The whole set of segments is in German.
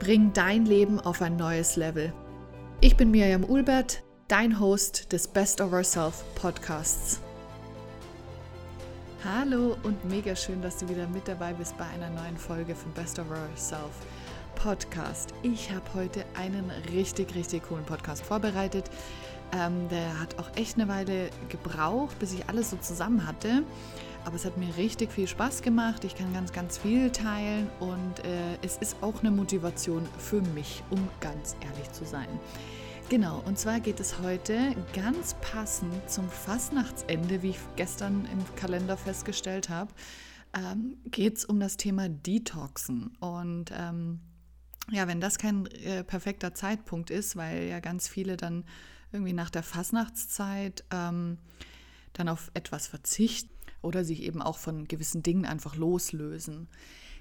Bring dein Leben auf ein neues Level. Ich bin Miriam Ulbert, dein Host des Best of Ourself Podcasts. Hallo und mega schön, dass du wieder mit dabei bist bei einer neuen Folge von Best of Ourself Podcast. Ich habe heute einen richtig, richtig coolen Podcast vorbereitet. Ähm, der hat auch echt eine Weile gebraucht, bis ich alles so zusammen hatte. Aber es hat mir richtig viel Spaß gemacht. Ich kann ganz, ganz viel teilen und äh, es ist auch eine Motivation für mich, um ganz ehrlich zu sein. Genau, und zwar geht es heute ganz passend zum Fastnachtsende, wie ich gestern im Kalender festgestellt habe, ähm, geht es um das Thema Detoxen. Und ähm, ja, wenn das kein äh, perfekter Zeitpunkt ist, weil ja ganz viele dann irgendwie nach der Fastnachtszeit ähm, dann auf etwas verzichten oder sich eben auch von gewissen Dingen einfach loslösen.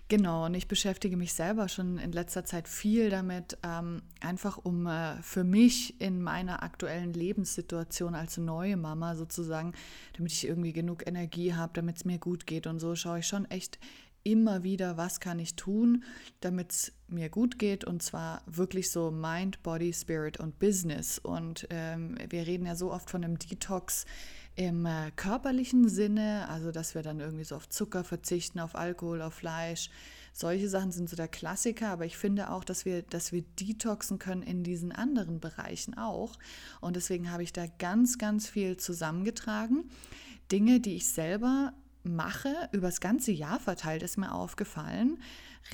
Genau, und ich beschäftige mich selber schon in letzter Zeit viel damit, ähm, einfach um äh, für mich in meiner aktuellen Lebenssituation als neue Mama sozusagen, damit ich irgendwie genug Energie habe, damit es mir gut geht und so, schaue ich schon echt immer wieder, was kann ich tun, damit es mir gut geht und zwar wirklich so Mind, Body, Spirit und Business. Und ähm, wir reden ja so oft von einem Detox im äh, körperlichen Sinne, also dass wir dann irgendwie so auf Zucker verzichten, auf Alkohol, auf Fleisch. Solche Sachen sind so der Klassiker, aber ich finde auch, dass wir, dass wir detoxen können in diesen anderen Bereichen auch. Und deswegen habe ich da ganz, ganz viel zusammengetragen. Dinge, die ich selber mache, über das ganze Jahr verteilt, ist mir aufgefallen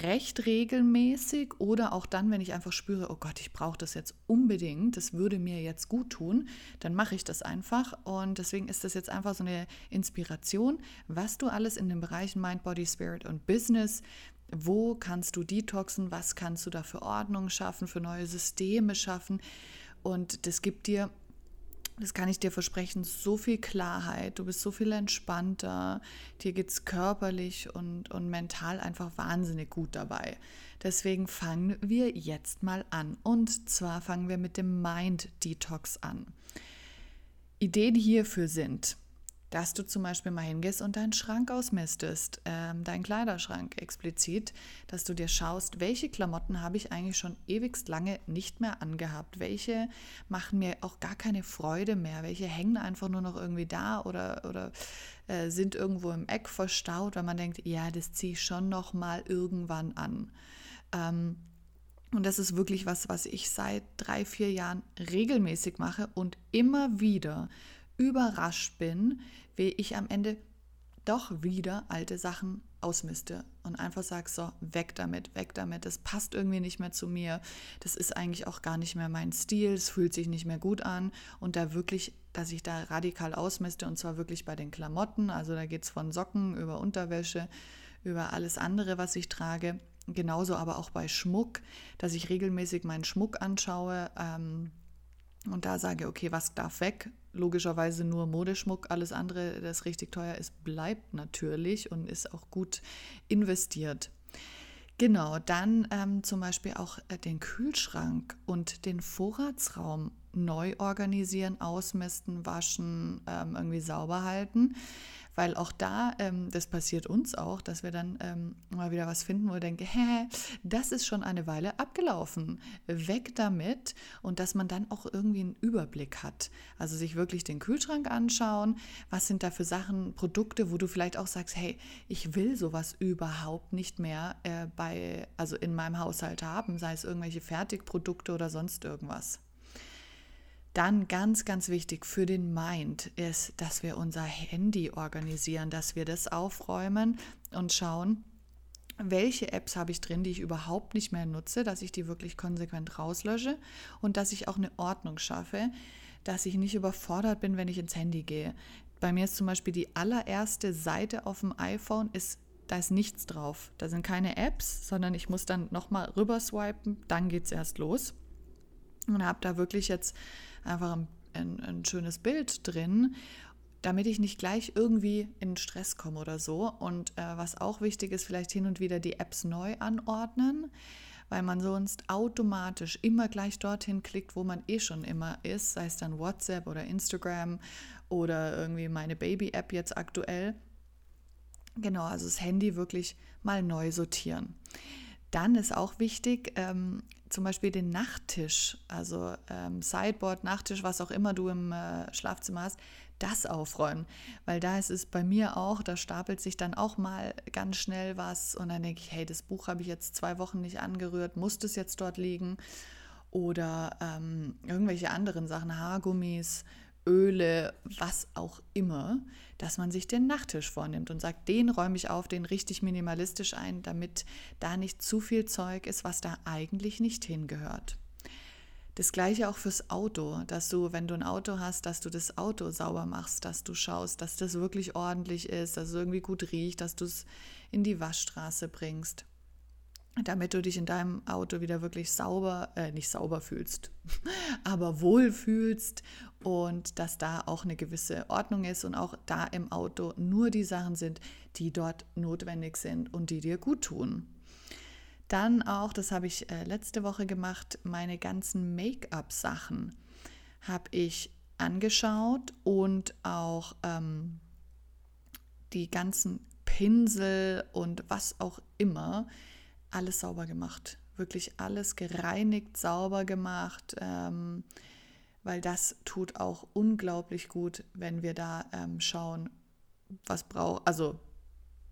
recht regelmäßig oder auch dann, wenn ich einfach spüre, oh Gott, ich brauche das jetzt unbedingt, das würde mir jetzt gut tun, dann mache ich das einfach. Und deswegen ist das jetzt einfach so eine Inspiration, was du alles in den Bereichen Mind, Body, Spirit und Business wo kannst du detoxen? Was kannst du da für Ordnung schaffen, für neue Systeme schaffen? Und das gibt dir das kann ich dir versprechen, so viel Klarheit, du bist so viel entspannter, dir geht es körperlich und, und mental einfach wahnsinnig gut dabei. Deswegen fangen wir jetzt mal an. Und zwar fangen wir mit dem Mind Detox an. Ideen hierfür sind, dass du zum Beispiel mal hingehst und deinen Schrank ausmistest, ähm, deinen Kleiderschrank explizit, dass du dir schaust, welche Klamotten habe ich eigentlich schon ewigst lange nicht mehr angehabt, welche machen mir auch gar keine Freude mehr, welche hängen einfach nur noch irgendwie da oder, oder äh, sind irgendwo im Eck verstaut, weil man denkt, ja, das ziehe ich schon noch mal irgendwann an. Ähm, und das ist wirklich was, was ich seit drei, vier Jahren regelmäßig mache und immer wieder überrascht bin, wie ich am Ende doch wieder alte Sachen ausmiste und einfach sage, so, weg damit, weg damit, das passt irgendwie nicht mehr zu mir, das ist eigentlich auch gar nicht mehr mein Stil, es fühlt sich nicht mehr gut an. Und da wirklich, dass ich da radikal ausmiste und zwar wirklich bei den Klamotten, also da geht es von Socken über Unterwäsche, über alles andere, was ich trage, genauso aber auch bei Schmuck, dass ich regelmäßig meinen Schmuck anschaue, ähm, und da sage, okay, was darf weg? Logischerweise nur Modeschmuck, alles andere, das richtig teuer ist, bleibt natürlich und ist auch gut investiert. Genau, dann ähm, zum Beispiel auch äh, den Kühlschrank und den Vorratsraum neu organisieren, ausmisten, waschen, ähm, irgendwie sauber halten. Weil auch da, ähm, das passiert uns auch, dass wir dann ähm, mal wieder was finden, wo wir denken, hä, das ist schon eine Weile abgelaufen. Weg damit und dass man dann auch irgendwie einen Überblick hat. Also sich wirklich den Kühlschrank anschauen, was sind da für Sachen, Produkte, wo du vielleicht auch sagst, hey, ich will sowas überhaupt nicht mehr äh, bei, also in meinem Haushalt haben, sei es irgendwelche Fertigprodukte oder sonst irgendwas. Dann ganz, ganz wichtig für den Mind ist, dass wir unser Handy organisieren, dass wir das aufräumen und schauen, welche Apps habe ich drin, die ich überhaupt nicht mehr nutze, dass ich die wirklich konsequent rauslösche und dass ich auch eine Ordnung schaffe, dass ich nicht überfordert bin, wenn ich ins Handy gehe. Bei mir ist zum Beispiel die allererste Seite auf dem iPhone ist da ist nichts drauf. Da sind keine Apps, sondern ich muss dann nochmal rüber swipen, dann es erst los. Und habe da wirklich jetzt einfach ein, ein, ein schönes Bild drin damit ich nicht gleich irgendwie in Stress komme oder so. Und äh, was auch wichtig ist, vielleicht hin und wieder die Apps neu anordnen, weil man sonst automatisch immer gleich dorthin klickt, wo man eh schon immer ist, sei es dann WhatsApp oder Instagram oder irgendwie meine Baby-App jetzt aktuell. Genau, also das Handy wirklich mal neu sortieren. Dann ist auch wichtig, ähm, zum Beispiel den Nachttisch, also ähm, Sideboard, Nachttisch, was auch immer du im äh, Schlafzimmer hast, das aufräumen. Weil da ist es bei mir auch, da stapelt sich dann auch mal ganz schnell was und dann denke ich, hey, das Buch habe ich jetzt zwei Wochen nicht angerührt, muss das jetzt dort liegen? Oder ähm, irgendwelche anderen Sachen, Haargummis, Öle, was auch immer, dass man sich den Nachttisch vornimmt und sagt, den räume ich auf, den richtig minimalistisch ein, damit da nicht zu viel Zeug ist, was da eigentlich nicht hingehört. Das gleiche auch fürs Auto, dass du, wenn du ein Auto hast, dass du das Auto sauber machst, dass du schaust, dass das wirklich ordentlich ist, dass es irgendwie gut riecht, dass du es in die Waschstraße bringst, damit du dich in deinem Auto wieder wirklich sauber, äh, nicht sauber fühlst, aber wohl fühlst und dass da auch eine gewisse Ordnung ist und auch da im Auto nur die Sachen sind, die dort notwendig sind und die dir gut tun. Dann auch, das habe ich äh, letzte Woche gemacht, meine ganzen Make-up-Sachen habe ich angeschaut und auch ähm, die ganzen Pinsel und was auch immer, alles sauber gemacht. Wirklich alles gereinigt, sauber gemacht, ähm, weil das tut auch unglaublich gut, wenn wir da ähm, schauen, was braucht, also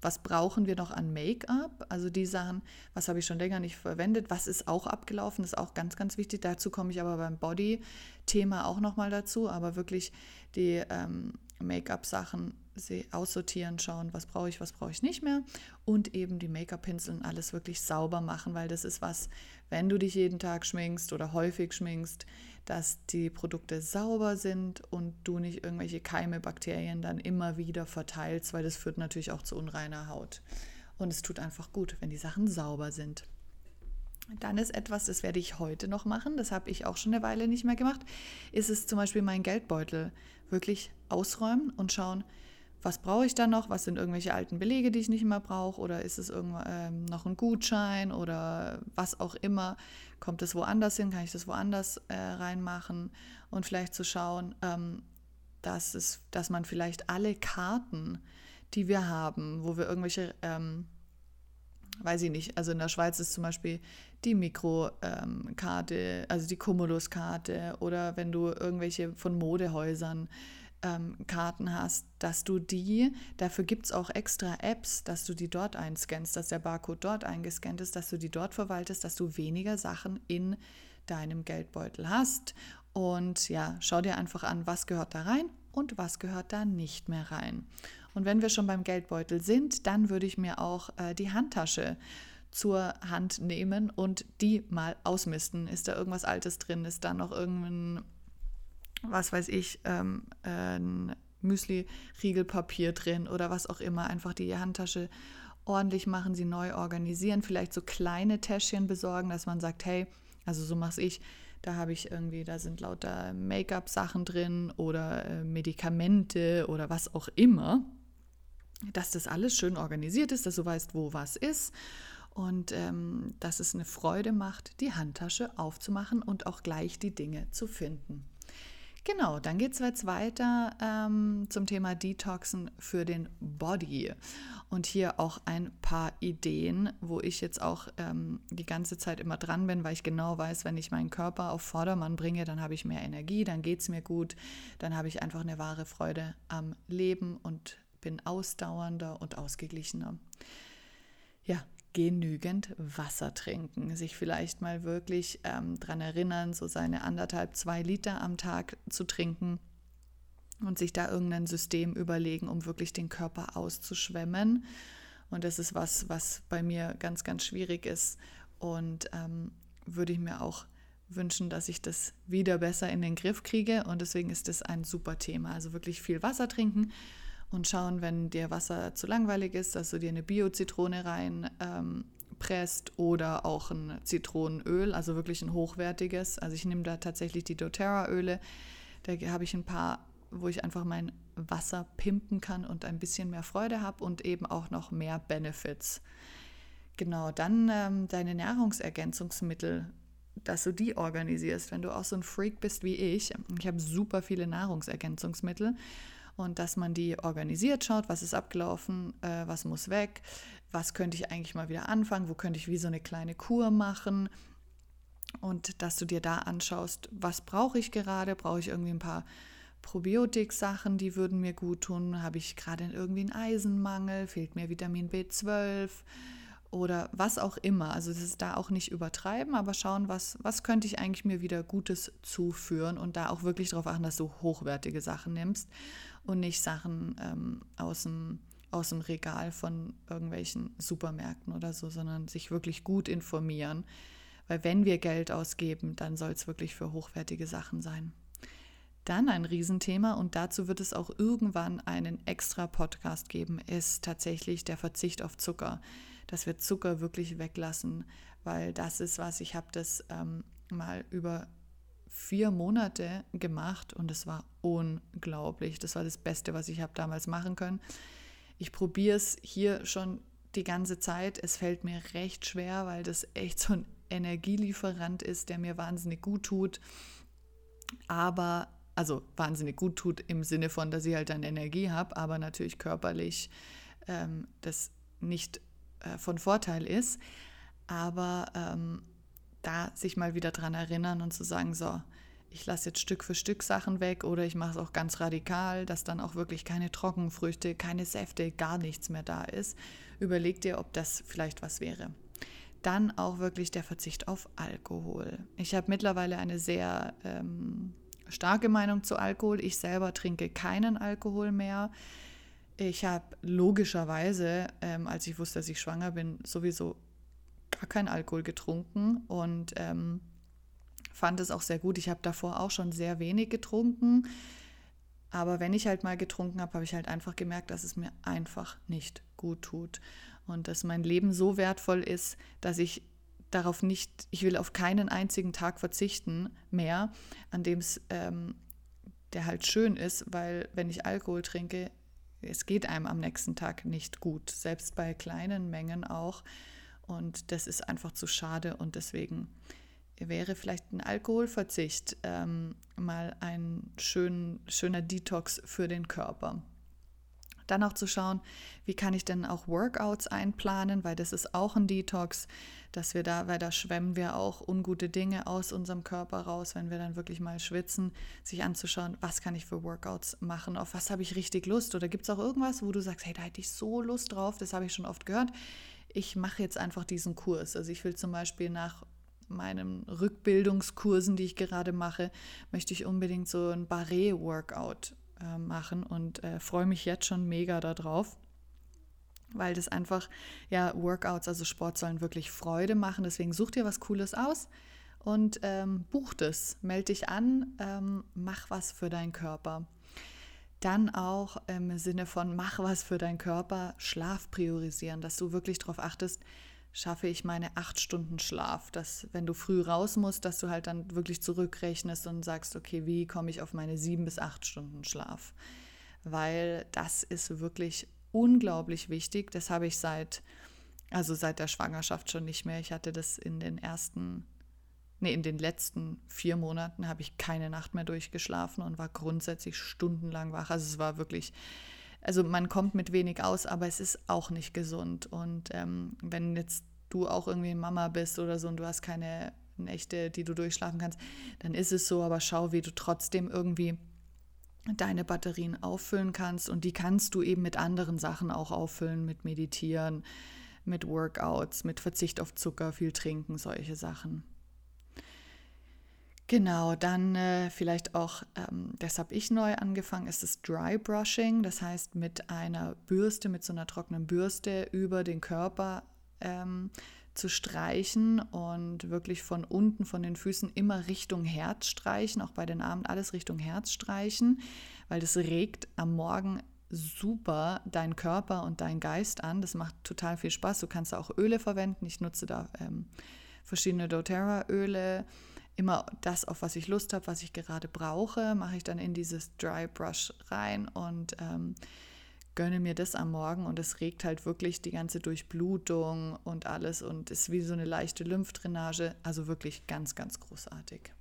was brauchen wir noch an Make-up? Also die Sachen, was habe ich schon länger nicht verwendet, was ist auch abgelaufen, ist auch ganz, ganz wichtig. Dazu komme ich aber beim Body-Thema auch nochmal dazu. Aber wirklich die ähm, Make-up-Sachen aussortieren, schauen, was brauche ich, was brauche ich nicht mehr. Und eben die Make-up-Pinseln alles wirklich sauber machen, weil das ist was, wenn du dich jeden Tag schminkst oder häufig schminkst, dass die Produkte sauber sind und du nicht irgendwelche Keime, Bakterien dann immer wieder verteilst, weil das führt natürlich auch zu unreiner Haut. Und es tut einfach gut, wenn die Sachen sauber sind. Dann ist etwas, das werde ich heute noch machen, das habe ich auch schon eine Weile nicht mehr gemacht, ist es zum Beispiel mein Geldbeutel wirklich ausräumen und schauen, was brauche ich da noch? Was sind irgendwelche alten Belege, die ich nicht mehr brauche? Oder ist es ähm, noch ein Gutschein oder was auch immer? Kommt es woanders hin? Kann ich das woanders äh, reinmachen? Und vielleicht zu schauen, ähm, dass, es, dass man vielleicht alle Karten, die wir haben, wo wir irgendwelche, ähm, weiß ich nicht, also in der Schweiz ist zum Beispiel die Mikrokarte, ähm, also die Cumulus-Karte oder wenn du irgendwelche von Modehäusern ähm, Karten hast, dass du die, dafür gibt es auch extra Apps, dass du die dort einscannst, dass der Barcode dort eingescannt ist, dass du die dort verwaltest, dass du weniger Sachen in deinem Geldbeutel hast. Und ja, schau dir einfach an, was gehört da rein und was gehört da nicht mehr rein. Und wenn wir schon beim Geldbeutel sind, dann würde ich mir auch äh, die Handtasche zur Hand nehmen und die mal ausmisten. Ist da irgendwas Altes drin? Ist da noch irgendein was weiß ich, ähm, ein Müsli-Riegelpapier drin oder was auch immer. Einfach die Handtasche ordentlich machen, sie neu organisieren, vielleicht so kleine Täschchen besorgen, dass man sagt, hey, also so mache ich, da habe ich irgendwie, da sind lauter Make-up-Sachen drin oder äh, Medikamente oder was auch immer, dass das alles schön organisiert ist, dass du weißt, wo was ist und ähm, dass es eine Freude macht, die Handtasche aufzumachen und auch gleich die Dinge zu finden. Genau, dann geht es jetzt weiter ähm, zum Thema Detoxen für den Body. Und hier auch ein paar Ideen, wo ich jetzt auch ähm, die ganze Zeit immer dran bin, weil ich genau weiß, wenn ich meinen Körper auf Vordermann bringe, dann habe ich mehr Energie, dann geht es mir gut, dann habe ich einfach eine wahre Freude am Leben und bin ausdauernder und ausgeglichener. Ja, genügend Wasser trinken, sich vielleicht mal wirklich ähm, daran erinnern, so seine anderthalb, zwei Liter am Tag zu trinken und sich da irgendein System überlegen, um wirklich den Körper auszuschwemmen. Und das ist was, was bei mir ganz, ganz schwierig ist und ähm, würde ich mir auch wünschen, dass ich das wieder besser in den Griff kriege. Und deswegen ist das ein super Thema. Also wirklich viel Wasser trinken und schauen, wenn dir Wasser zu langweilig ist, dass du dir eine Bio-Zitrone rein ähm, presst oder auch ein Zitronenöl, also wirklich ein hochwertiges. Also ich nehme da tatsächlich die doTERRA-Öle. Da habe ich ein paar, wo ich einfach mein Wasser pimpen kann und ein bisschen mehr Freude habe und eben auch noch mehr Benefits. Genau, dann ähm, deine Nahrungsergänzungsmittel, dass du die organisierst. Wenn du auch so ein Freak bist wie ich, ich habe super viele Nahrungsergänzungsmittel und dass man die organisiert, schaut, was ist abgelaufen, äh, was muss weg, was könnte ich eigentlich mal wieder anfangen, wo könnte ich wie so eine kleine Kur machen. Und dass du dir da anschaust, was brauche ich gerade, brauche ich irgendwie ein paar Probiotik-Sachen, die würden mir gut tun, habe ich gerade irgendwie einen Eisenmangel, fehlt mir Vitamin B12 oder was auch immer. Also das ist da auch nicht übertreiben, aber schauen, was, was könnte ich eigentlich mir wieder Gutes zuführen und da auch wirklich darauf achten, dass du hochwertige Sachen nimmst und nicht Sachen ähm, aus, dem, aus dem Regal von irgendwelchen Supermärkten oder so, sondern sich wirklich gut informieren. Weil wenn wir Geld ausgeben, dann soll es wirklich für hochwertige Sachen sein. Dann ein Riesenthema und dazu wird es auch irgendwann einen extra Podcast geben, ist tatsächlich der Verzicht auf Zucker. Dass wir Zucker wirklich weglassen, weil das ist was, ich habe das ähm, mal über vier Monate gemacht und es war unglaublich. Das war das Beste, was ich habe damals machen können. Ich probiere es hier schon die ganze Zeit. Es fällt mir recht schwer, weil das echt so ein Energielieferant ist, der mir wahnsinnig gut tut. Aber, also wahnsinnig gut tut im Sinne von, dass ich halt dann Energie habe, aber natürlich körperlich ähm, das nicht äh, von Vorteil ist. Aber ähm, da sich mal wieder dran erinnern und zu sagen, so, ich lasse jetzt Stück für Stück Sachen weg oder ich mache es auch ganz radikal, dass dann auch wirklich keine Trockenfrüchte, keine Säfte, gar nichts mehr da ist. Überleg dir, ob das vielleicht was wäre. Dann auch wirklich der Verzicht auf Alkohol. Ich habe mittlerweile eine sehr ähm, starke Meinung zu Alkohol. Ich selber trinke keinen Alkohol mehr. Ich habe logischerweise, ähm, als ich wusste, dass ich schwanger bin, sowieso gar keinen Alkohol getrunken und ähm, fand es auch sehr gut. Ich habe davor auch schon sehr wenig getrunken. Aber wenn ich halt mal getrunken habe, habe ich halt einfach gemerkt, dass es mir einfach nicht gut tut. Und dass mein Leben so wertvoll ist, dass ich darauf nicht, ich will auf keinen einzigen Tag verzichten mehr, an dem es ähm, der halt schön ist, weil wenn ich Alkohol trinke, es geht einem am nächsten Tag nicht gut, selbst bei kleinen Mengen auch. Und das ist einfach zu schade und deswegen wäre vielleicht ein Alkoholverzicht ähm, mal ein schön, schöner Detox für den Körper. Dann auch zu schauen, wie kann ich denn auch Workouts einplanen, weil das ist auch ein Detox, dass wir da, weil da schwemmen wir auch ungute Dinge aus unserem Körper raus, wenn wir dann wirklich mal schwitzen, sich anzuschauen, was kann ich für Workouts machen, auf was habe ich richtig Lust oder gibt es auch irgendwas, wo du sagst, hey, da hätte ich so Lust drauf, das habe ich schon oft gehört, ich mache jetzt einfach diesen Kurs. Also ich will zum Beispiel nach meinen Rückbildungskursen, die ich gerade mache, möchte ich unbedingt so ein Barré-Workout äh, machen und äh, freue mich jetzt schon mega darauf, weil das einfach, ja, Workouts, also Sport sollen wirklich Freude machen. Deswegen such dir was Cooles aus und ähm, buch das, melde dich an, ähm, mach was für deinen Körper. Dann auch im Sinne von mach was für deinen Körper, Schlaf priorisieren, dass du wirklich darauf achtest, schaffe ich meine acht Stunden Schlaf. Dass, wenn du früh raus musst, dass du halt dann wirklich zurückrechnest und sagst, okay, wie komme ich auf meine sieben bis acht Stunden Schlaf? Weil das ist wirklich unglaublich wichtig. Das habe ich seit, also seit der Schwangerschaft schon nicht mehr. Ich hatte das in den ersten, nee, in den letzten vier Monaten habe ich keine Nacht mehr durchgeschlafen und war grundsätzlich stundenlang wach. Also es war wirklich also man kommt mit wenig aus, aber es ist auch nicht gesund. Und ähm, wenn jetzt du auch irgendwie Mama bist oder so und du hast keine Nächte, die du durchschlafen kannst, dann ist es so, aber schau, wie du trotzdem irgendwie deine Batterien auffüllen kannst und die kannst du eben mit anderen Sachen auch auffüllen, mit Meditieren, mit Workouts, mit Verzicht auf Zucker, viel trinken, solche Sachen. Genau, dann äh, vielleicht auch, ähm, das habe ich neu angefangen, ist das Dry Brushing. Das heißt, mit einer Bürste, mit so einer trockenen Bürste über den Körper ähm, zu streichen und wirklich von unten, von den Füßen immer Richtung Herz streichen, auch bei den Armen alles Richtung Herz streichen, weil das regt am Morgen super deinen Körper und deinen Geist an. Das macht total viel Spaß. Du kannst auch Öle verwenden. Ich nutze da ähm, verschiedene doTERRA-Öle. Immer das, auf was ich Lust habe, was ich gerade brauche, mache ich dann in dieses Dry Brush rein und ähm, gönne mir das am Morgen und es regt halt wirklich die ganze Durchblutung und alles und ist wie so eine leichte Lymphdrainage. Also wirklich ganz, ganz großartig.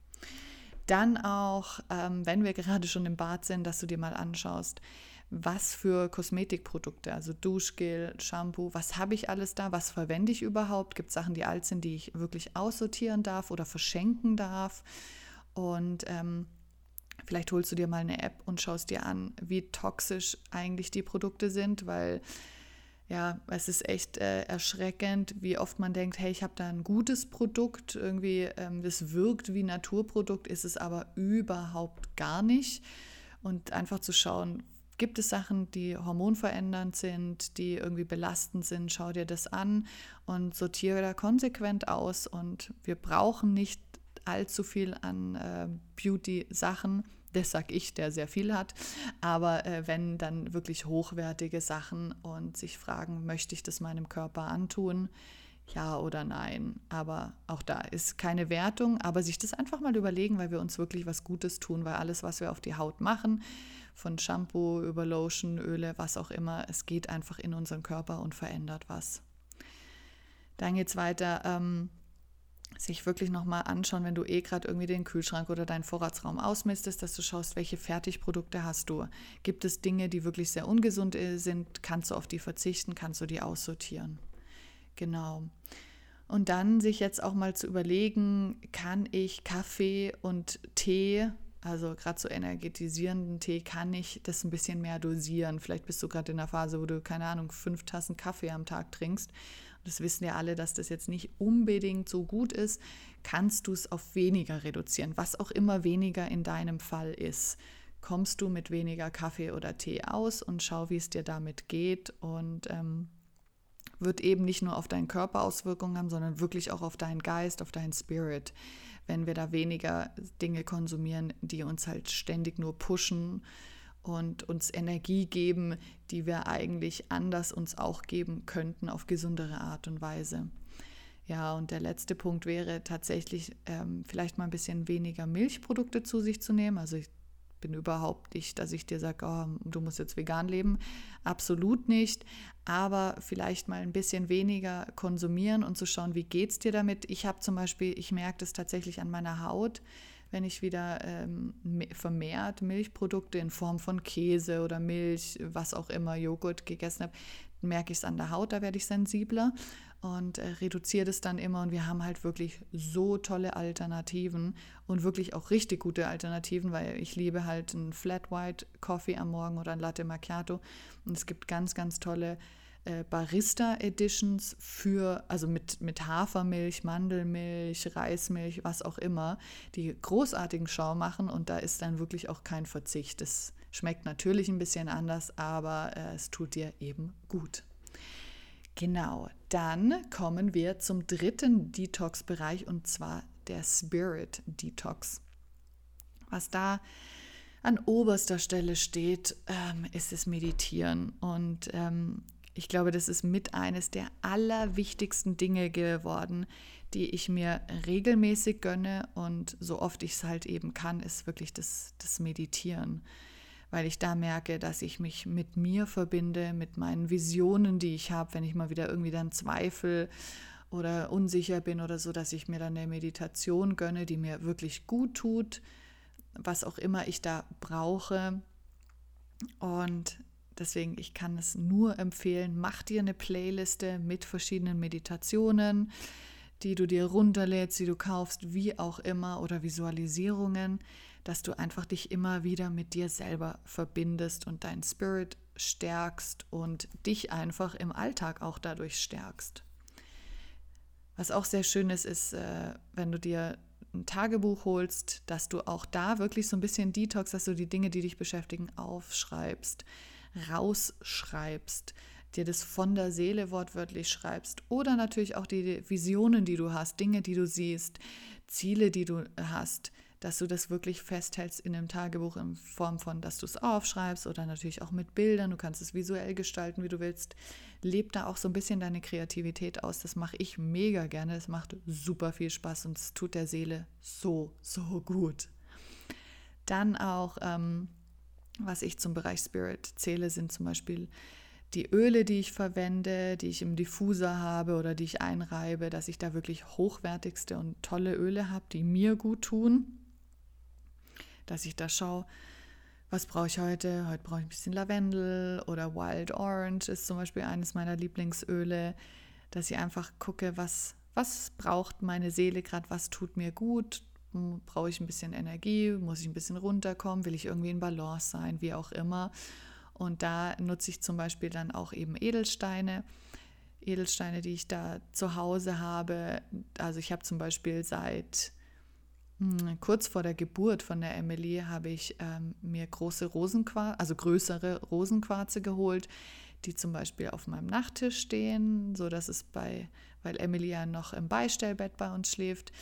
Dann auch, ähm, wenn wir gerade schon im Bad sind, dass du dir mal anschaust, was für Kosmetikprodukte, also Duschgel, Shampoo, was habe ich alles da, was verwende ich überhaupt? Gibt es Sachen, die alt sind, die ich wirklich aussortieren darf oder verschenken darf? Und ähm, vielleicht holst du dir mal eine App und schaust dir an, wie toxisch eigentlich die Produkte sind, weil ja, es ist echt äh, erschreckend, wie oft man denkt, hey, ich habe da ein gutes Produkt, irgendwie, ähm, das wirkt wie Naturprodukt, ist es aber überhaupt gar nicht. Und einfach zu schauen, Gibt es Sachen, die hormonverändernd sind, die irgendwie belastend sind? Schau dir das an und sortiere da konsequent aus. Und wir brauchen nicht allzu viel an äh, Beauty-Sachen. Das sag ich, der sehr viel hat. Aber äh, wenn dann wirklich hochwertige Sachen und sich fragen, möchte ich das meinem Körper antun? Ja oder nein. Aber auch da ist keine Wertung, aber sich das einfach mal überlegen, weil wir uns wirklich was Gutes tun, weil alles, was wir auf die Haut machen, von Shampoo über Lotion, Öle, was auch immer. Es geht einfach in unseren Körper und verändert was. Dann geht es weiter. Ähm, sich wirklich nochmal anschauen, wenn du eh gerade irgendwie den Kühlschrank oder deinen Vorratsraum ausmistest, dass du schaust, welche Fertigprodukte hast du. Gibt es Dinge, die wirklich sehr ungesund äh, sind? Kannst du auf die verzichten? Kannst du die aussortieren? Genau. Und dann sich jetzt auch mal zu überlegen, kann ich Kaffee und Tee also gerade so energetisierenden Tee kann ich das ein bisschen mehr dosieren. Vielleicht bist du gerade in der Phase, wo du, keine Ahnung, fünf Tassen Kaffee am Tag trinkst. Das wissen ja alle, dass das jetzt nicht unbedingt so gut ist. Kannst du es auf weniger reduzieren, was auch immer weniger in deinem Fall ist. Kommst du mit weniger Kaffee oder Tee aus und schau, wie es dir damit geht und ähm, wird eben nicht nur auf deinen Körper Auswirkungen haben, sondern wirklich auch auf deinen Geist, auf deinen Spirit wenn wir da weniger Dinge konsumieren, die uns halt ständig nur pushen und uns Energie geben, die wir eigentlich anders uns auch geben könnten auf gesundere Art und Weise. Ja, und der letzte Punkt wäre tatsächlich ähm, vielleicht mal ein bisschen weniger Milchprodukte zu sich zu nehmen. Also ich bin überhaupt nicht, dass ich dir sage, oh, du musst jetzt vegan leben. Absolut nicht. Aber vielleicht mal ein bisschen weniger konsumieren und zu schauen, wie geht es dir damit. Ich habe zum Beispiel, ich merke das tatsächlich an meiner Haut, wenn ich wieder ähm, vermehrt Milchprodukte in Form von Käse oder Milch, was auch immer, Joghurt gegessen habe, merke ich es an der Haut, da werde ich sensibler und äh, reduziere das dann immer. Und wir haben halt wirklich so tolle Alternativen und wirklich auch richtig gute Alternativen, weil ich liebe halt einen Flat White Coffee am Morgen oder ein Latte Macchiato. Und es gibt ganz, ganz tolle äh, Barista Editions für, also mit, mit Hafermilch, Mandelmilch, Reismilch, was auch immer, die großartigen Schau machen. Und da ist dann wirklich auch kein Verzicht. Es schmeckt natürlich ein bisschen anders, aber äh, es tut dir eben gut. Genau, dann kommen wir zum dritten Detox-Bereich und zwar der Spirit Detox. Was da an oberster Stelle steht, ähm, ist das Meditieren. Und ähm, ich glaube, das ist mit eines der allerwichtigsten Dinge geworden, die ich mir regelmäßig gönne und so oft ich es halt eben kann, ist wirklich das, das Meditieren weil ich da merke, dass ich mich mit mir verbinde, mit meinen Visionen, die ich habe, wenn ich mal wieder irgendwie dann zweifle oder unsicher bin oder so, dass ich mir dann eine Meditation gönne, die mir wirklich gut tut, was auch immer ich da brauche. Und deswegen, ich kann es nur empfehlen, mach dir eine Playliste mit verschiedenen Meditationen, die du dir runterlädst, die du kaufst, wie auch immer, oder Visualisierungen dass du einfach dich immer wieder mit dir selber verbindest und deinen Spirit stärkst und dich einfach im Alltag auch dadurch stärkst. Was auch sehr schön ist, ist, äh, wenn du dir ein Tagebuch holst, dass du auch da wirklich so ein bisschen Detox, dass du die Dinge, die dich beschäftigen, aufschreibst, rausschreibst, dir das von der Seele wortwörtlich schreibst oder natürlich auch die Visionen, die du hast, Dinge, die du siehst, Ziele, die du hast, dass du das wirklich festhältst in einem Tagebuch in Form von, dass du es aufschreibst oder natürlich auch mit Bildern. Du kannst es visuell gestalten, wie du willst. Leb da auch so ein bisschen deine Kreativität aus. Das mache ich mega gerne. Es macht super viel Spaß und es tut der Seele so, so gut. Dann auch, ähm, was ich zum Bereich Spirit zähle, sind zum Beispiel die Öle, die ich verwende, die ich im Diffuser habe oder die ich einreibe, dass ich da wirklich hochwertigste und tolle Öle habe, die mir gut tun. Dass ich da schaue, was brauche ich heute? Heute brauche ich ein bisschen Lavendel oder Wild Orange ist zum Beispiel eines meiner Lieblingsöle. Dass ich einfach gucke, was, was braucht meine Seele gerade, was tut mir gut, brauche ich ein bisschen Energie, muss ich ein bisschen runterkommen, will ich irgendwie in Balance sein, wie auch immer. Und da nutze ich zum Beispiel dann auch eben Edelsteine. Edelsteine, die ich da zu Hause habe. Also ich habe zum Beispiel seit kurz vor der Geburt von der Emily habe ich ähm, mir große Rosenquarze, also größere Rosenquarze geholt, die zum Beispiel auf meinem Nachttisch stehen, so dass es bei, weil Emily ja noch im Beistellbett bei uns schläft,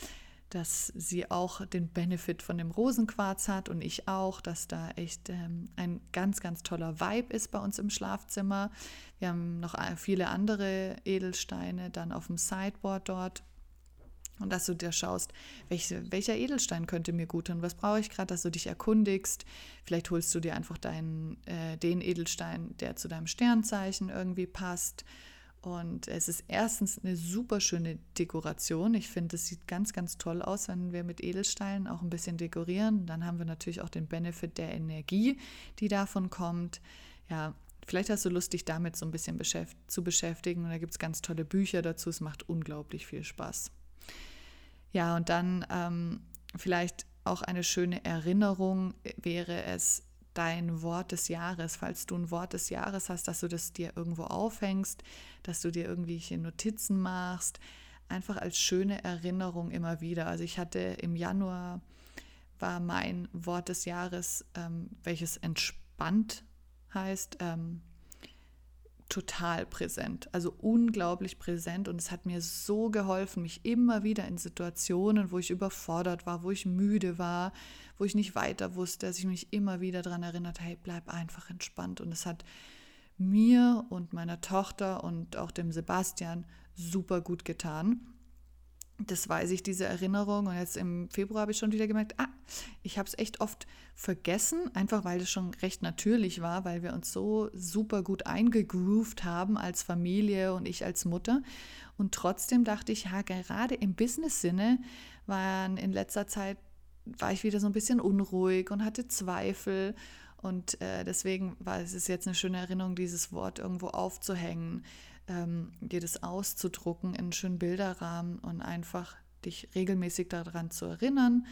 dass sie auch den Benefit von dem Rosenquarz hat und ich auch, dass da echt ähm, ein ganz, ganz toller Vibe ist bei uns im Schlafzimmer. Wir haben noch viele andere Edelsteine dann auf dem Sideboard dort. Und dass du dir schaust, welche, welcher Edelstein könnte mir gut tun, was brauche ich gerade, dass du dich erkundigst. Vielleicht holst du dir einfach deinen, äh, den Edelstein, der zu deinem Sternzeichen irgendwie passt und es ist erstens eine super schöne Dekoration. Ich finde, es sieht ganz, ganz toll aus, wenn wir mit Edelsteinen auch ein bisschen dekorieren. Dann haben wir natürlich auch den Benefit der Energie, die davon kommt. Ja, vielleicht hast du Lust, dich damit so ein bisschen beschäft zu beschäftigen. Und da gibt es ganz tolle Bücher dazu. Es macht unglaublich viel Spaß. Ja, und dann ähm, vielleicht auch eine schöne Erinnerung wäre es, dein Wort des Jahres, falls du ein Wort des Jahres hast, dass du das dir irgendwo aufhängst, dass du dir irgendwelche Notizen machst, einfach als schöne Erinnerung immer wieder. Also ich hatte im Januar war mein Wort des Jahres, ähm, welches entspannt heißt, ähm, total präsent, also unglaublich präsent. Und es hat mir so geholfen, mich immer wieder in Situationen, wo ich überfordert war, wo ich müde war, wo ich nicht weiter wusste, dass ich mich immer wieder daran erinnert, hey, bleib einfach entspannt. Und es hat mir und meiner Tochter und auch dem Sebastian super gut getan das weiß ich, diese Erinnerung. Und jetzt im Februar habe ich schon wieder gemerkt, ah, ich habe es echt oft vergessen, einfach weil es schon recht natürlich war, weil wir uns so super gut eingegroovt haben als Familie und ich als Mutter. Und trotzdem dachte ich, ja, gerade im Business-Sinne waren in letzter Zeit, war ich wieder so ein bisschen unruhig und hatte Zweifel. Und äh, deswegen war es jetzt eine schöne Erinnerung, dieses Wort irgendwo aufzuhängen ähm, dir das auszudrucken in einen schönen Bilderrahmen und einfach dich regelmäßig daran zu erinnern.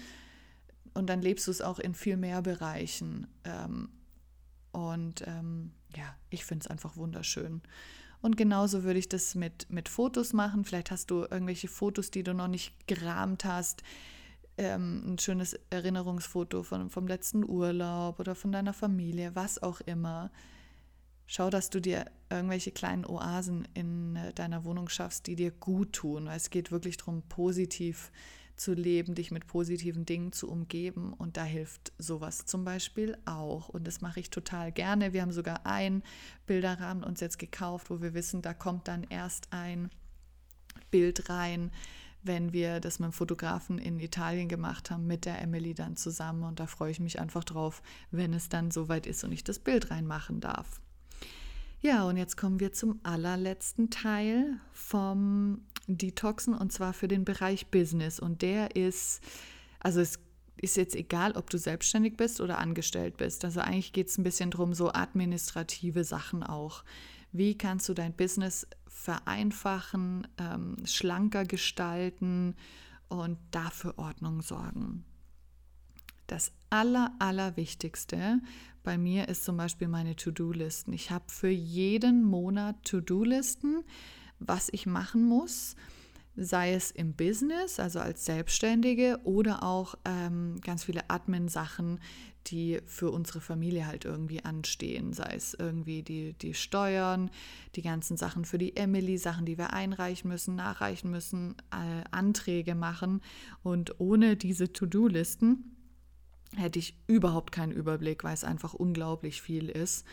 Und dann lebst du es auch in viel mehr Bereichen. Ähm, und ähm, ja, ich finde es einfach wunderschön. Und genauso würde ich das mit, mit Fotos machen. Vielleicht hast du irgendwelche Fotos, die du noch nicht gerahmt hast. Ähm, ein schönes Erinnerungsfoto von, vom letzten Urlaub oder von deiner Familie, was auch immer. Schau, dass du dir irgendwelche kleinen Oasen in äh, deiner Wohnung schaffst, die dir gut tun. Es geht wirklich darum, positiv zu leben, dich mit positiven Dingen zu umgeben. Und da hilft sowas zum Beispiel auch. Und das mache ich total gerne. Wir haben sogar einen Bilderrahmen uns jetzt gekauft, wo wir wissen, da kommt dann erst ein Bild rein, wenn wir das mit dem Fotografen in Italien gemacht haben, mit der Emily dann zusammen. Und da freue ich mich einfach drauf, wenn es dann soweit ist und ich das Bild reinmachen darf. Ja, und jetzt kommen wir zum allerletzten Teil vom Detoxen und zwar für den Bereich Business. Und der ist, also es ist jetzt egal, ob du selbstständig bist oder angestellt bist. Also eigentlich geht es ein bisschen darum, so administrative Sachen auch. Wie kannst du dein Business vereinfachen, ähm, schlanker gestalten und dafür Ordnung sorgen? Das Aller, Allerwichtigste bei mir ist zum Beispiel meine To-Do-Listen. Ich habe für jeden Monat To-Do-Listen, was ich machen muss, sei es im Business, also als Selbstständige oder auch ähm, ganz viele Admin-Sachen, die für unsere Familie halt irgendwie anstehen, sei es irgendwie die, die Steuern, die ganzen Sachen für die Emily, Sachen, die wir einreichen müssen, nachreichen müssen, äh, Anträge machen. Und ohne diese To-Do-Listen hätte ich überhaupt keinen Überblick, weil es einfach unglaublich viel ist.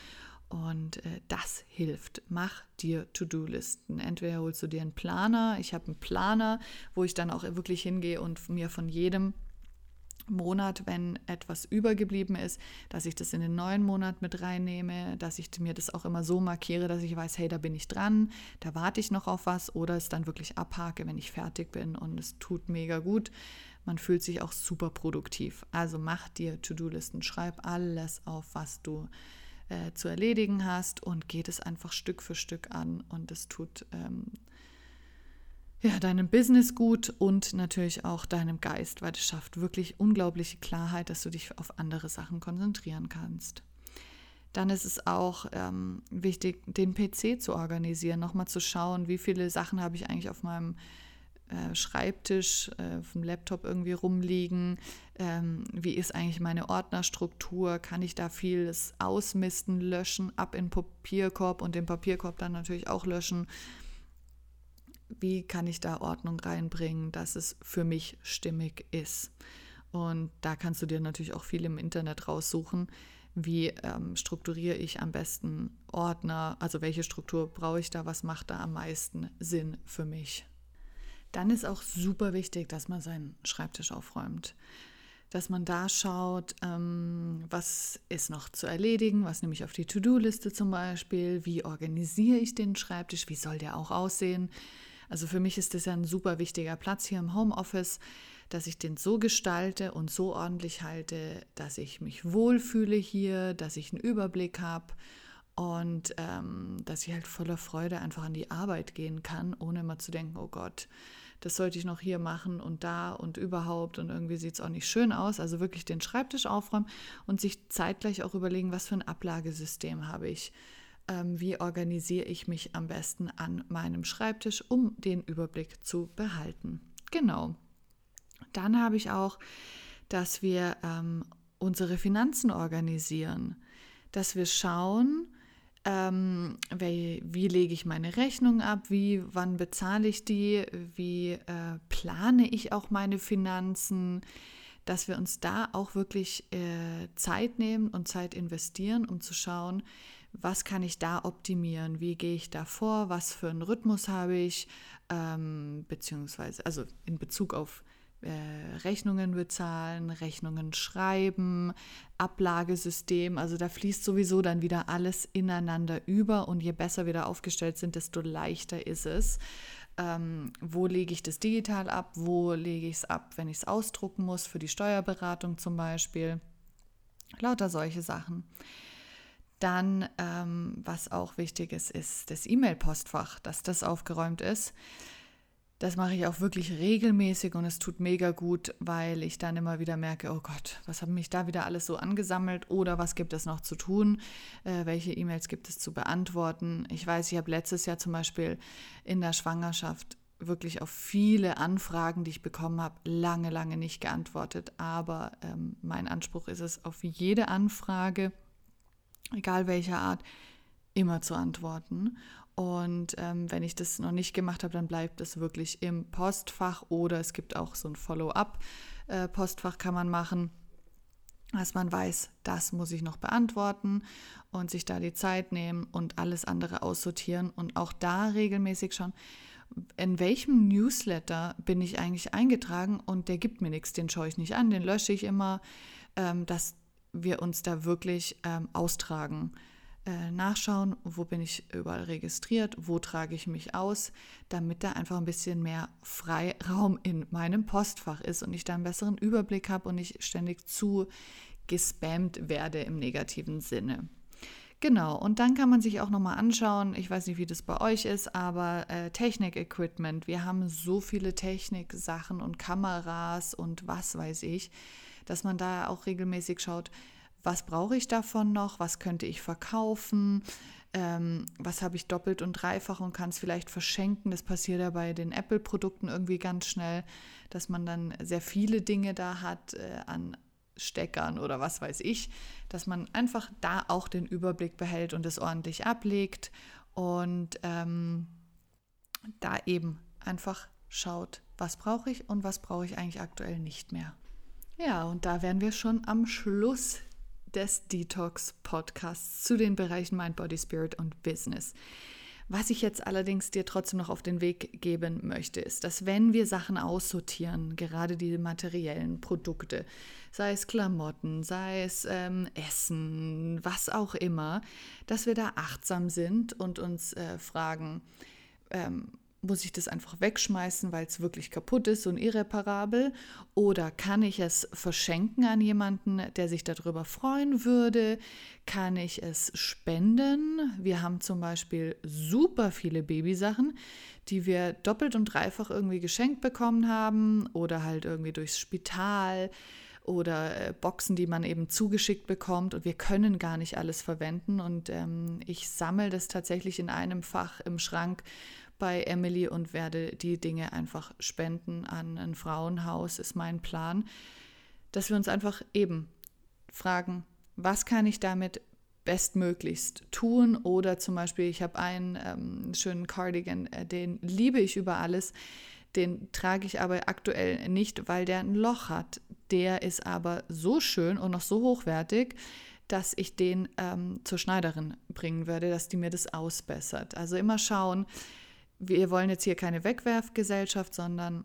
Und äh, das hilft. Mach dir To-Do-Listen. Entweder holst du dir einen Planer. Ich habe einen Planer, wo ich dann auch wirklich hingehe und mir von jedem Monat, wenn etwas übergeblieben ist, dass ich das in den neuen Monat mit reinnehme, dass ich mir das auch immer so markiere, dass ich weiß, hey, da bin ich dran, da warte ich noch auf was oder es dann wirklich abhake, wenn ich fertig bin und es tut mega gut. Man fühlt sich auch super produktiv. Also mach dir To-Do-Listen, schreib alles auf, was du äh, zu erledigen hast und geht es einfach Stück für Stück an und es tut ähm, ja, deinem Business gut und natürlich auch deinem Geist, weil es schafft wirklich unglaubliche Klarheit, dass du dich auf andere Sachen konzentrieren kannst. Dann ist es auch ähm, wichtig, den PC zu organisieren, nochmal zu schauen, wie viele Sachen habe ich eigentlich auf meinem äh, Schreibtisch, äh, dem Laptop irgendwie rumliegen. Ähm, wie ist eigentlich meine Ordnerstruktur? Kann ich da vieles ausmisten, löschen, ab in Papierkorb und den Papierkorb dann natürlich auch löschen? Wie kann ich da Ordnung reinbringen, dass es für mich stimmig ist? Und da kannst du dir natürlich auch viel im Internet raussuchen. Wie ähm, strukturiere ich am besten Ordner? Also welche Struktur brauche ich da? Was macht da am meisten Sinn für mich? Dann ist auch super wichtig, dass man seinen Schreibtisch aufräumt. Dass man da schaut, ähm, was ist noch zu erledigen, was nehme ich auf die To-Do-Liste zum Beispiel, wie organisiere ich den Schreibtisch, wie soll der auch aussehen. Also für mich ist das ja ein super wichtiger Platz hier im Homeoffice, dass ich den so gestalte und so ordentlich halte, dass ich mich wohlfühle hier, dass ich einen Überblick habe und ähm, dass ich halt voller Freude einfach an die Arbeit gehen kann, ohne immer zu denken, oh Gott, das sollte ich noch hier machen und da und überhaupt und irgendwie sieht es auch nicht schön aus. Also wirklich den Schreibtisch aufräumen und sich zeitgleich auch überlegen, was für ein Ablagesystem habe ich. Ähm, wie organisiere ich mich am besten an meinem Schreibtisch, um den Überblick zu behalten. Genau. Dann habe ich auch, dass wir ähm, unsere Finanzen organisieren, dass wir schauen, ähm, wie, wie, lege ich meine Rechnung ab, wie, wann bezahle ich die, wie äh, plane ich auch meine Finanzen, dass wir uns da auch wirklich äh, Zeit nehmen und Zeit investieren, um zu schauen, was kann ich da optimieren, wie gehe ich da vor, was für einen Rhythmus habe ich, ähm, beziehungsweise also in Bezug auf Rechnungen bezahlen, Rechnungen schreiben, Ablagesystem. Also da fließt sowieso dann wieder alles ineinander über und je besser wir da aufgestellt sind, desto leichter ist es. Ähm, wo lege ich das digital ab? Wo lege ich es ab, wenn ich es ausdrucken muss, für die Steuerberatung zum Beispiel? Lauter solche Sachen. Dann, ähm, was auch wichtig ist, ist das E-Mail-Postfach, dass das aufgeräumt ist. Das mache ich auch wirklich regelmäßig und es tut mega gut, weil ich dann immer wieder merke, oh Gott, was hat mich da wieder alles so angesammelt oder was gibt es noch zu tun, äh, welche E-Mails gibt es zu beantworten. Ich weiß, ich habe letztes Jahr zum Beispiel in der Schwangerschaft wirklich auf viele Anfragen, die ich bekommen habe, lange, lange nicht geantwortet. Aber ähm, mein Anspruch ist es, auf jede Anfrage, egal welcher Art, immer zu antworten. Und ähm, wenn ich das noch nicht gemacht habe, dann bleibt es wirklich im Postfach oder es gibt auch so ein Follow-up-Postfach, äh, kann man machen, dass man weiß, das muss ich noch beantworten und sich da die Zeit nehmen und alles andere aussortieren und auch da regelmäßig schauen, in welchem Newsletter bin ich eigentlich eingetragen und der gibt mir nichts, den schaue ich nicht an, den lösche ich immer, ähm, dass wir uns da wirklich ähm, austragen äh, nachschauen, wo bin ich überall registriert, wo trage ich mich aus, damit da einfach ein bisschen mehr Freiraum in meinem Postfach ist und ich da einen besseren Überblick habe und nicht ständig zu gespammt werde im negativen Sinne. Genau, und dann kann man sich auch nochmal anschauen, ich weiß nicht, wie das bei euch ist, aber äh, Technik-Equipment, wir haben so viele Technik-Sachen und Kameras und was weiß ich, dass man da auch regelmäßig schaut, was brauche ich davon noch, was könnte ich verkaufen, ähm, was habe ich doppelt und dreifach und kann es vielleicht verschenken. Das passiert ja bei den Apple-Produkten irgendwie ganz schnell, dass man dann sehr viele Dinge da hat äh, an Steckern oder was weiß ich, dass man einfach da auch den Überblick behält und es ordentlich ablegt und ähm, da eben einfach schaut, was brauche ich und was brauche ich eigentlich aktuell nicht mehr. Ja, und da wären wir schon am Schluss des Detox-Podcasts zu den Bereichen Mind, Body, Spirit und Business. Was ich jetzt allerdings dir trotzdem noch auf den Weg geben möchte, ist, dass wenn wir Sachen aussortieren, gerade die materiellen Produkte, sei es Klamotten, sei es ähm, Essen, was auch immer, dass wir da achtsam sind und uns äh, fragen, ähm, muss ich das einfach wegschmeißen, weil es wirklich kaputt ist und irreparabel? Oder kann ich es verschenken an jemanden, der sich darüber freuen würde? Kann ich es spenden? Wir haben zum Beispiel super viele Babysachen, die wir doppelt und dreifach irgendwie geschenkt bekommen haben oder halt irgendwie durchs Spital oder äh, Boxen, die man eben zugeschickt bekommt und wir können gar nicht alles verwenden. Und ähm, ich sammle das tatsächlich in einem Fach im Schrank bei Emily und werde die Dinge einfach spenden an ein Frauenhaus, ist mein Plan. Dass wir uns einfach eben fragen, was kann ich damit bestmöglichst tun? Oder zum Beispiel, ich habe einen ähm, schönen Cardigan, äh, den liebe ich über alles. Den trage ich aber aktuell nicht, weil der ein Loch hat. Der ist aber so schön und noch so hochwertig, dass ich den ähm, zur Schneiderin bringen würde, dass die mir das ausbessert. Also immer schauen, wir wollen jetzt hier keine Wegwerfgesellschaft, sondern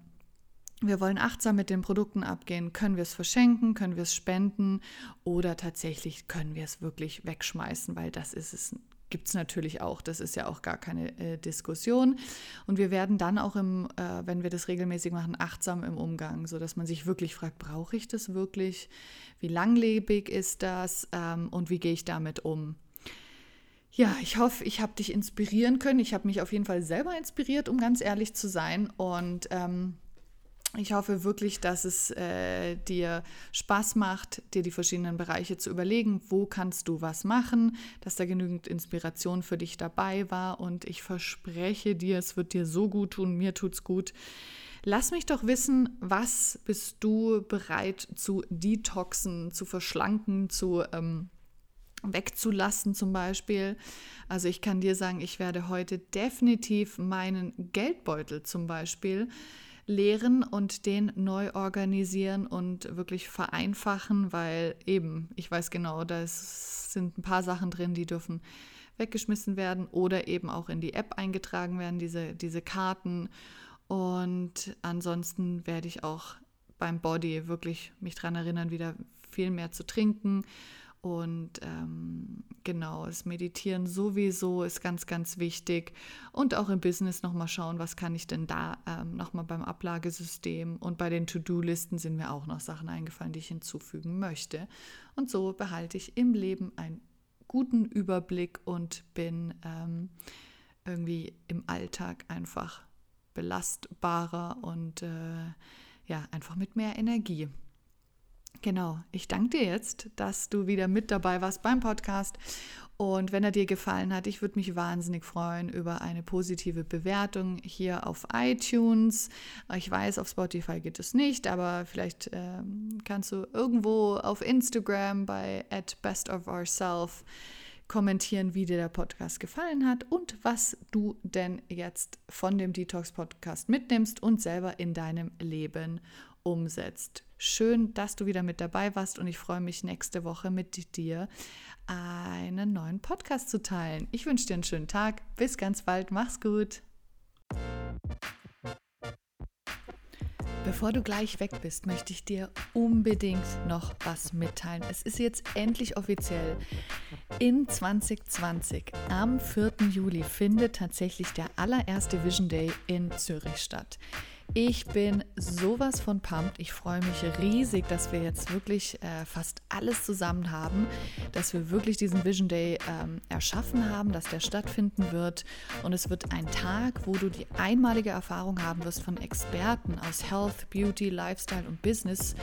wir wollen achtsam mit den Produkten abgehen. Können wir es verschenken? Können wir es spenden? Oder tatsächlich können wir es wirklich wegschmeißen? Weil das ist es, gibt es natürlich auch. Das ist ja auch gar keine äh, Diskussion. Und wir werden dann auch, im, äh, wenn wir das regelmäßig machen, achtsam im Umgang, sodass man sich wirklich fragt, brauche ich das wirklich? Wie langlebig ist das? Ähm, und wie gehe ich damit um? Ja, ich hoffe, ich habe dich inspirieren können. Ich habe mich auf jeden Fall selber inspiriert, um ganz ehrlich zu sein. Und ähm, ich hoffe wirklich, dass es äh, dir Spaß macht, dir die verschiedenen Bereiche zu überlegen, wo kannst du was machen, dass da genügend Inspiration für dich dabei war. Und ich verspreche dir, es wird dir so gut tun, mir tut's gut. Lass mich doch wissen, was bist du bereit zu detoxen, zu verschlanken, zu ähm, wegzulassen zum Beispiel. Also ich kann dir sagen, ich werde heute definitiv meinen Geldbeutel zum Beispiel leeren und den neu organisieren und wirklich vereinfachen, weil eben, ich weiß genau, da sind ein paar Sachen drin, die dürfen weggeschmissen werden oder eben auch in die App eingetragen werden, diese, diese Karten. Und ansonsten werde ich auch beim Body wirklich mich daran erinnern, wieder viel mehr zu trinken und ähm, genau, das Meditieren sowieso ist ganz, ganz wichtig. Und auch im Business nochmal schauen, was kann ich denn da ähm, nochmal beim Ablagesystem und bei den To-Do-Listen sind mir auch noch Sachen eingefallen, die ich hinzufügen möchte. Und so behalte ich im Leben einen guten Überblick und bin ähm, irgendwie im Alltag einfach belastbarer und äh, ja, einfach mit mehr Energie. Genau, ich danke dir jetzt, dass du wieder mit dabei warst beim Podcast. Und wenn er dir gefallen hat, ich würde mich wahnsinnig freuen über eine positive Bewertung hier auf iTunes. Ich weiß, auf Spotify geht es nicht, aber vielleicht ähm, kannst du irgendwo auf Instagram bei at bestofourself kommentieren, wie dir der Podcast gefallen hat und was du denn jetzt von dem Detox Podcast mitnimmst und selber in deinem Leben umsetzt. Schön, dass du wieder mit dabei warst und ich freue mich nächste Woche mit dir einen neuen Podcast zu teilen. Ich wünsche dir einen schönen Tag. Bis ganz bald. Mach's gut. Bevor du gleich weg bist, möchte ich dir unbedingt noch was mitteilen. Es ist jetzt endlich offiziell. In 2020, am 4. Juli, findet tatsächlich der allererste Vision Day in Zürich statt. Ich bin sowas von pumped. Ich freue mich riesig, dass wir jetzt wirklich äh, fast alles zusammen haben, dass wir wirklich diesen Vision Day ähm, erschaffen haben, dass der stattfinden wird. Und es wird ein Tag, wo du die einmalige Erfahrung haben wirst von Experten aus Health, Beauty, Lifestyle und Business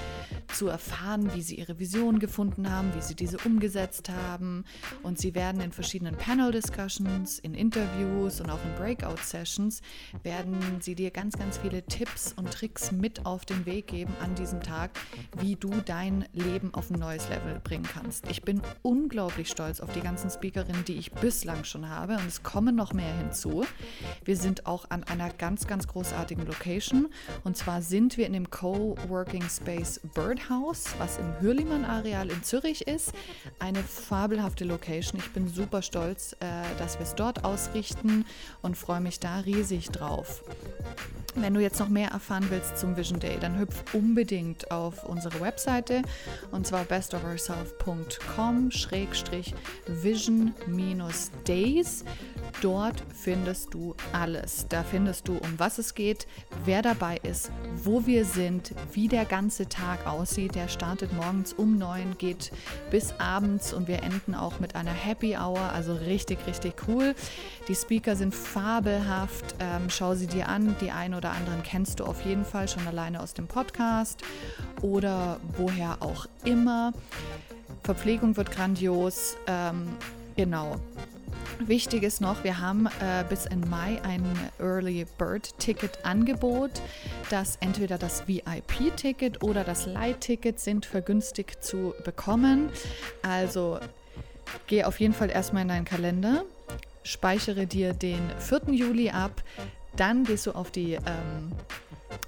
zu erfahren, wie sie ihre Vision gefunden haben, wie sie diese umgesetzt haben. Und sie werden in verschiedenen Panel-Discussions, in Interviews und auch in Breakout-Sessions, werden sie dir ganz, ganz viele Tipps Tipps und Tricks mit auf den Weg geben an diesem Tag, wie du dein Leben auf ein neues Level bringen kannst. Ich bin unglaublich stolz auf die ganzen Speakerinnen, die ich bislang schon habe und es kommen noch mehr hinzu. Wir sind auch an einer ganz, ganz großartigen Location und zwar sind wir in dem Coworking Space Bird Comfort House, was im Hürlimann-Areal in Zürich ist. Eine fabelhafte Location. Ich bin super stolz, äh, dass wir es dort ausrichten und freue mich da riesig drauf. Wenn du jetzt noch mehr erfahren willst zum Vision Day, dann hüpf unbedingt auf unsere Webseite und zwar bestofourself.com-vision-days. Dort findest du alles. Da findest du, um was es geht, wer dabei ist, wo wir sind, wie der ganze Tag aussieht. Der startet morgens um neun, geht bis abends und wir enden auch mit einer Happy Hour. Also richtig, richtig cool. Die Speaker sind fabelhaft. Ähm, schau sie dir an. Die einen oder anderen kennst du auf jeden Fall schon alleine aus dem Podcast oder woher auch immer. Verpflegung wird grandios. Ähm, genau. Wichtig ist noch, wir haben äh, bis in Mai ein Early Bird Ticket Angebot, das entweder das VIP-Ticket oder das Light-Ticket sind vergünstigt zu bekommen. Also geh auf jeden Fall erstmal in deinen Kalender, speichere dir den 4. Juli ab, dann gehst du auf die ähm,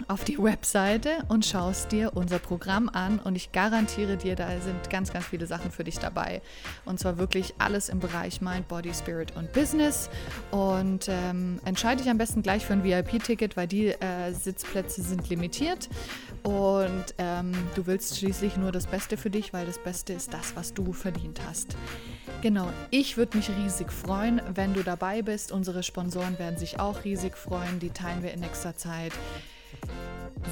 auf die Webseite und schaust dir unser Programm an und ich garantiere dir, da sind ganz, ganz viele Sachen für dich dabei. Und zwar wirklich alles im Bereich Mind, Body, Spirit und Business. Und ähm, entscheide dich am besten gleich für ein VIP-Ticket, weil die äh, Sitzplätze sind limitiert. Und ähm, du willst schließlich nur das Beste für dich, weil das Beste ist das, was du verdient hast. Genau, ich würde mich riesig freuen, wenn du dabei bist. Unsere Sponsoren werden sich auch riesig freuen. Die teilen wir in nächster Zeit.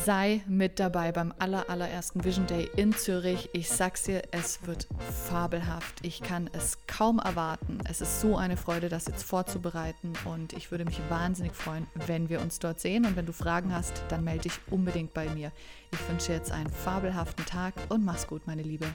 Sei mit dabei beim allerallerersten Vision Day in Zürich. Ich sag's dir, es wird fabelhaft. Ich kann es kaum erwarten. Es ist so eine Freude, das jetzt vorzubereiten und ich würde mich wahnsinnig freuen, wenn wir uns dort sehen. Und wenn du Fragen hast, dann melde dich unbedingt bei mir. Ich wünsche jetzt einen fabelhaften Tag und mach's gut, meine Liebe.